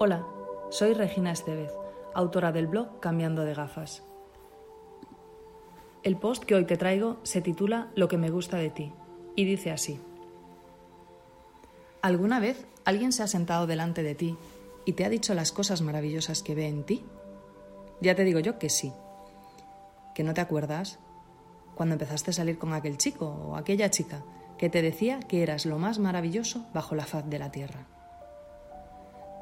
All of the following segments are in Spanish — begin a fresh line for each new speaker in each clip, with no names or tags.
Hola, soy Regina Estevez, autora del blog Cambiando de gafas. El post que hoy te traigo se titula Lo que me gusta de ti y dice así. ¿Alguna vez alguien se ha sentado delante de ti y te ha dicho las cosas maravillosas que ve en ti? Ya te digo yo que sí. ¿Que no te acuerdas? Cuando empezaste a salir con aquel chico o aquella chica que te decía que eras lo más maravilloso bajo la faz de la tierra.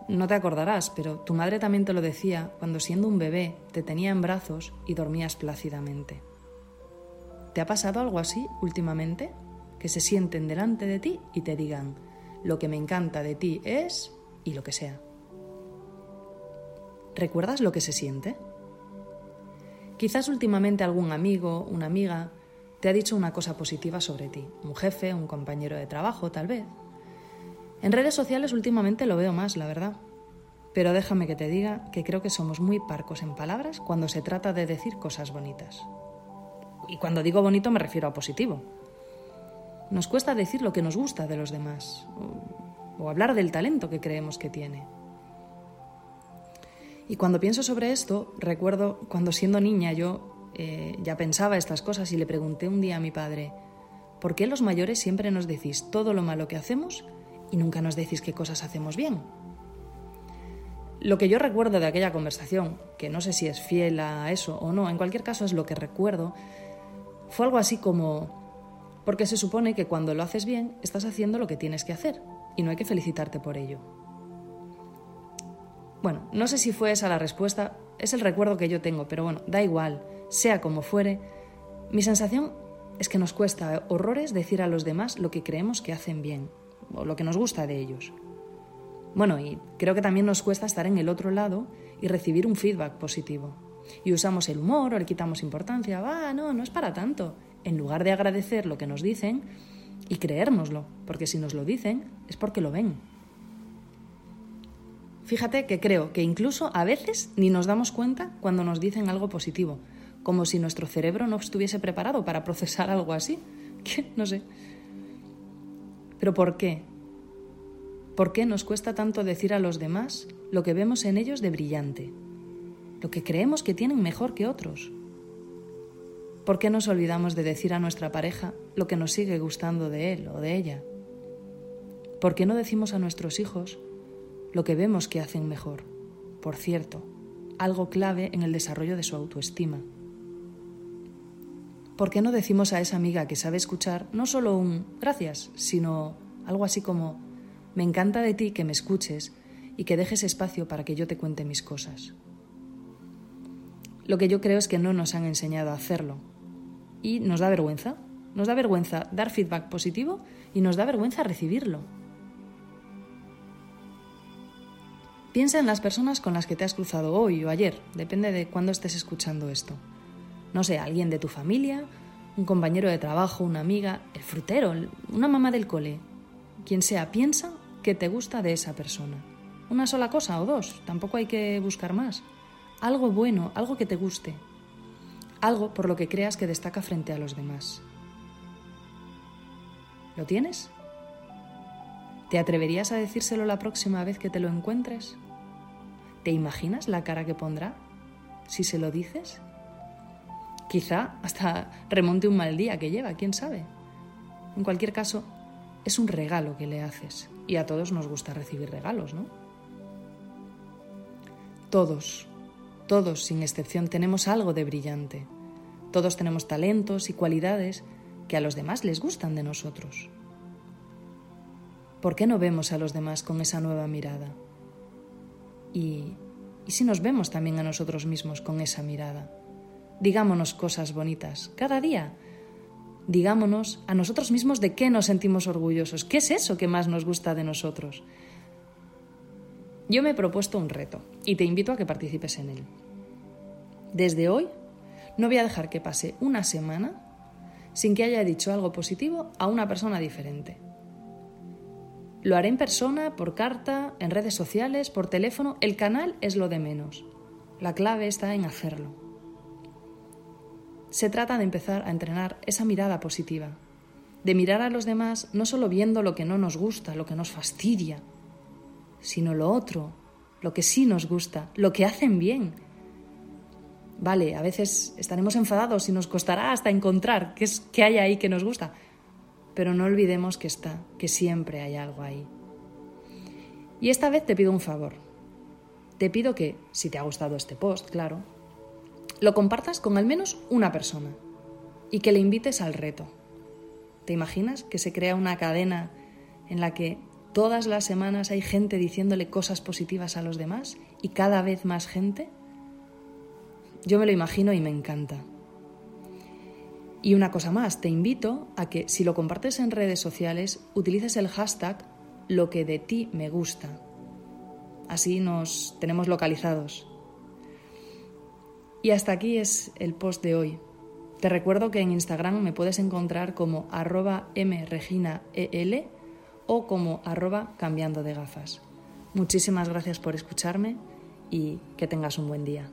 No te acordarás, pero tu madre también te lo decía cuando siendo un bebé te tenía en brazos y dormías plácidamente. ¿Te ha pasado algo así últimamente? Que se sienten delante de ti y te digan, lo que me encanta de ti es... y lo que sea. ¿Recuerdas lo que se siente? Quizás últimamente algún amigo, una amiga, te ha dicho una cosa positiva sobre ti, un jefe, un compañero de trabajo, tal vez. En redes sociales últimamente lo veo más, la verdad. Pero déjame que te diga que creo que somos muy parcos en palabras cuando se trata de decir cosas bonitas. Y cuando digo bonito me refiero a positivo. Nos cuesta decir lo que nos gusta de los demás o, hablar del talento que creemos que tiene. Y cuando pienso sobre esto, recuerdo cuando siendo niña yo eh, ya pensaba estas cosas y le pregunté un día a mi padre, ¿por qué los mayores siempre nos decís todo lo malo que hacemos y nunca nos decís qué cosas hacemos bien? Lo que yo recuerdo de aquella conversación, que no sé si es fiel a eso o no, en cualquier caso es lo que recuerdo, fue algo así como, porque se supone que cuando lo haces bien estás haciendo lo que tienes que hacer y no hay que felicitarte por ello. Bueno, no sé si fue esa la respuesta, es el recuerdo que yo tengo, pero bueno, da igual sea como fuere, mi sensación es que nos cuesta horrores decir a los demás lo que creemos que hacen bien o lo que nos gusta de ellos. Bueno, y creo que también nos cuesta estar en el otro lado y recibir un feedback positivo. Y usamos el humor o le quitamos importancia, va, no, no es para tanto, en lugar de agradecer lo que nos dicen y creérnoslo, porque si nos lo dicen es porque lo ven. Fíjate que creo que incluso a veces ni nos damos cuenta cuando nos dicen algo positivo, como si nuestro cerebro no estuviese preparado para procesar algo así. No sé. Pero ¿por qué? ¿Por qué nos cuesta tanto decir a los demás lo que vemos en ellos de brillante? Lo que creemos que tienen mejor que otros. ¿Por qué nos olvidamos de decir a nuestra pareja lo que nos sigue gustando de él o de ella? ¿Por qué no decimos a nuestros hijos lo que vemos que hacen mejor? Por cierto, algo clave en el desarrollo de su autoestima. ¿Por qué no decimos a esa amiga que sabe escuchar no solo un gracias, sino algo así como me encanta de ti que me escuches y que dejes espacio para que yo te cuente mis cosas? Lo que yo creo es que no nos han enseñado a hacerlo y nos da vergüenza. Nos da vergüenza dar feedback positivo y nos da vergüenza recibirlo. Piensa en las personas con las que te has cruzado hoy o ayer, depende de cuándo estés escuchando esto no sé, alguien de tu familia, un compañero de trabajo, una amiga, el frutero, una mamá del cole, quien sea, piensa que te gusta de esa persona. Una sola cosa o dos, tampoco hay que buscar más. Algo bueno, algo que te guste. Algo por lo que creas que destaca frente a los demás. ¿Lo tienes? ¿Te atreverías a decírselo la próxima vez que te lo encuentres? ¿Te imaginas la cara que pondrá si se lo dices? Quizá hasta remonte un mal día que lleva, quién sabe. En cualquier caso, es un regalo que le haces. Y a todos nos gusta recibir regalos, ¿no? Todos, todos sin excepción, tenemos algo de brillante. Todos tenemos talentos y cualidades que a los demás les gustan de nosotros. ¿Por qué no vemos a los demás con esa nueva mirada? Y, ¿y si nos vemos también a nosotros mismos con esa mirada? Digámonos cosas bonitas cada día. Digámonos a nosotros mismos de qué nos sentimos orgullosos, qué es eso que más nos gusta de nosotros. Yo me he propuesto un reto y te invito a que participes en él. Desde hoy no voy a dejar que pase una semana sin que haya dicho algo positivo a una persona diferente. Lo haré en persona, por carta, en redes sociales, por teléfono. El canal es lo de menos. La clave está en hacerlo. Se trata de empezar a entrenar esa mirada positiva, de mirar a los demás no solo viendo lo que no nos gusta, lo que nos fastidia, sino lo otro, lo que sí nos gusta, lo que hacen bien. Vale, a veces estaremos enfadados y nos costará hasta encontrar qué, es, qué hay ahí que nos gusta, pero no olvidemos que está, que siempre hay algo ahí. Y esta vez te pido un favor. Te pido que, si te ha gustado este post, claro, lo compartas con al menos una persona y que le invites al reto. ¿Te imaginas que se crea una cadena en la que todas las semanas hay gente diciéndole cosas positivas a los demás y cada vez más gente? Yo me lo imagino y me encanta. Y una cosa más, te invito a que si lo compartes en redes sociales, utilices el hashtag lo que de ti me gusta. Así nos tenemos localizados. Y hasta aquí es el post de hoy. Te recuerdo que en Instagram me puedes encontrar como arroba o como arroba cambiando de gafas. Muchísimas gracias por escucharme y que tengas un buen día.